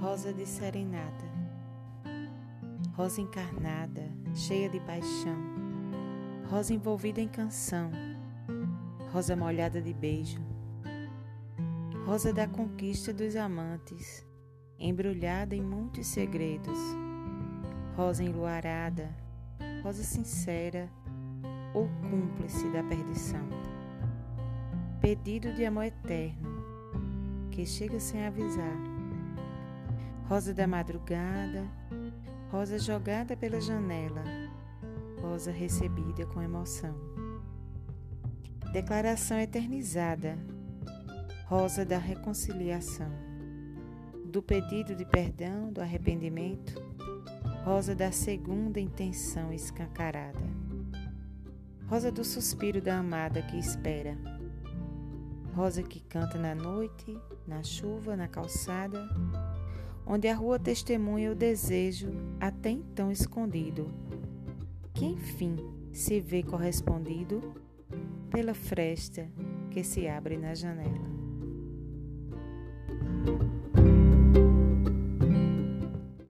rosa de serenata, rosa encarnada, cheia de paixão, rosa envolvida em canção, rosa molhada de beijo, rosa da conquista dos amantes, embrulhada em muitos segredos, rosa enluarada, rosa sincera ou cúmplice da perdição. Pedido de amor eterno que chega sem avisar. Rosa da madrugada, rosa jogada pela janela, rosa recebida com emoção. Declaração eternizada, rosa da reconciliação, do pedido de perdão, do arrependimento, rosa da segunda intenção escancarada, rosa do suspiro da amada que espera, rosa que canta na noite, na chuva, na calçada, onde a rua testemunha o desejo até então escondido, que enfim se vê correspondido pela fresta que se abre na janela.